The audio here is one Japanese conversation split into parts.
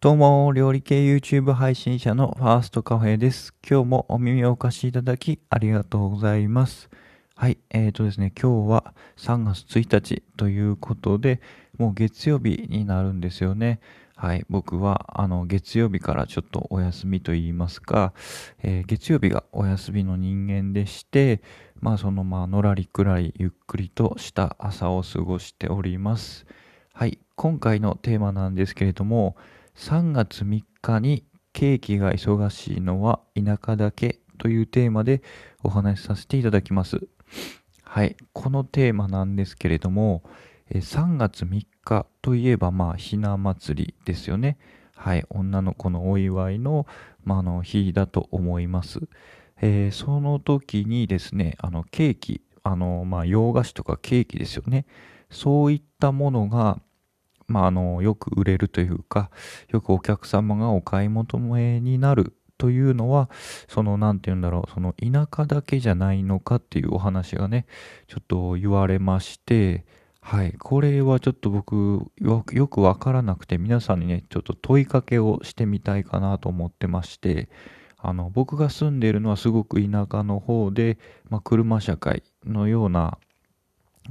どうも、料理系 YouTube 配信者のファーストカフェです。今日もお耳をお貸しいただきありがとうございます。はい、えーとですね、今日は3月1日ということで、もう月曜日になるんですよね。はい、僕はあの月曜日からちょっとお休みと言いますか、えー、月曜日がお休みの人間でして、まあそのまあのらりくらいゆっくりとした朝を過ごしております。はい、今回のテーマなんですけれども、3月3日にケーキが忙しいのは田舎だけというテーマでお話しさせていただきます。はい。このテーマなんですけれども、3月3日といえば、まあ、ひな祭りですよね。はい。女の子のお祝いの、まあ、の日だと思います。えー、その時にですね、あの、ケーキ、あの、まあ、洋菓子とかケーキですよね。そういったものが、まあ、あの、よく売れるというか、よくお客様がお買い求めになるというのは、その、なんて言うんだろう、その田舎だけじゃないのかっていうお話がね、ちょっと言われまして、はい。これはちょっと僕よ、よくわからなくて、皆さんにね、ちょっと問いかけをしてみたいかなと思ってまして、あの、僕が住んでいるのはすごく田舎の方で、まあ、車社会のような、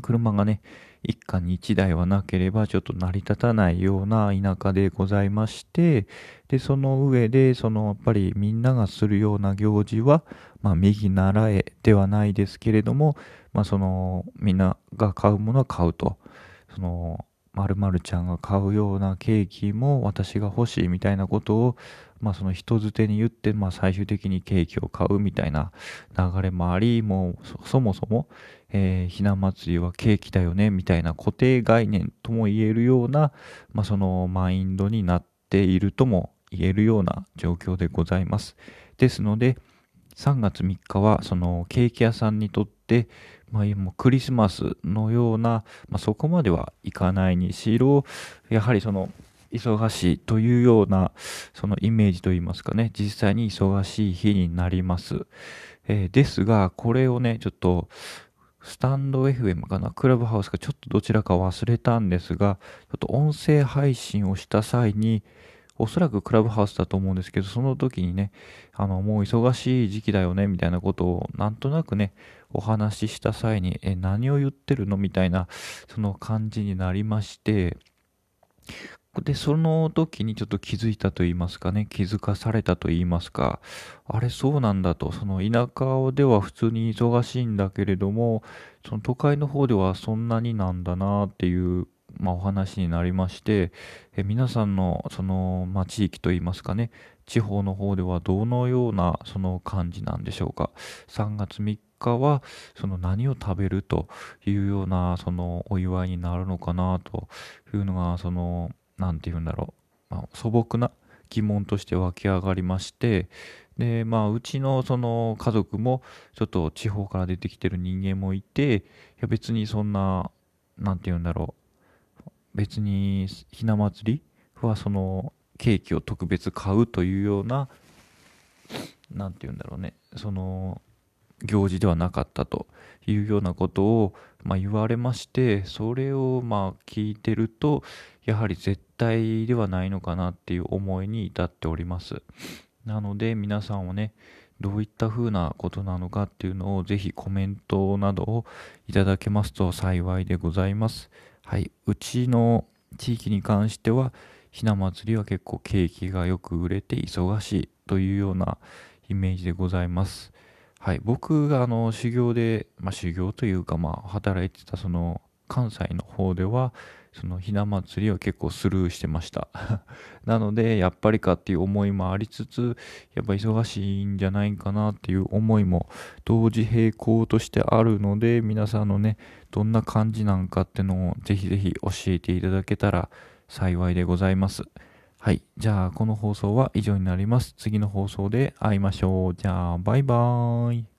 車がね、一家に一台はなければちょっと成り立たないような田舎でございまして、で、その上で、そのやっぱりみんながするような行事は、まあ右習えではないですけれども、まあそのみんなが買うものは買うと。その〇〇ちゃんが買うようなケーキも私が欲しいみたいなことを、まあその人づてに言って、まあ最終的にケーキを買うみたいな流れもあり、もうそもそも、えー、ひな祭りはケーキだよねみたいな固定概念とも言えるような、まあそのマインドになっているとも言えるような状況でございます。ですので、3月3日はそのケーキ屋さんにとって、まあ、もうクリスマスのような、まあ、そこまではいかないにしろ、やはりその、忙しいというような、そのイメージといいますかね、実際に忙しい日になります。えー、ですが、これをね、ちょっと、スタンド FM かな、クラブハウスか、ちょっとどちらか忘れたんですが、ちょっと音声配信をした際に、おそらくクラブハウスだと思うんですけど、その時にね、あの、もう忙しい時期だよね、みたいなことを、なんとなくね、お話しした際に、え、何を言ってるのみたいな、その感じになりまして、で、その時にちょっと気づいたと言いますかね、気づかされたと言いますか、あれそうなんだと、その田舎では普通に忙しいんだけれども、その都会の方ではそんなになんだなっていうまあ、お話になりまして、え皆さんのその、まあ、地域といいますかね、地方の方ではどのようなその感じなんでしょうか。3月3日はその何を食べるというようなそのお祝いになるのかなというのがその何て言うんだろう、まあ、素朴な疑問として湧き上がりましてでまあうちのその家族もちょっと地方から出てきてる人間もいていや別にそんな何て言うんだろう別にひな祭りはそのケーキを特別買うというような何て言うんだろうねその行事ではなかったというようなことを、ま、言われましてそれをまあ聞いてるとやはり絶対ではないのかなっていう思いに至っておりますなので皆さんはねどういった風なことなのかっていうのをぜひコメントなどをいただけますと幸いでございます。はい、うちの地域に関してはひな祭りは結構景気がよく売れて忙しいというようなイメージでございます。はい、僕があの修行で、まあ、修行というかまあ働いてたその関西の方ではそのひな祭りは結構スルーしてました なのでやっぱりかっていう思いもありつつやっぱ忙しいんじゃないかなっていう思いも同時並行としてあるので皆さんのねどんな感じなんかってのをぜひぜひ教えていただけたら幸いでございますはい。じゃあ、この放送は以上になります。次の放送で会いましょう。じゃあ、バイバーイ。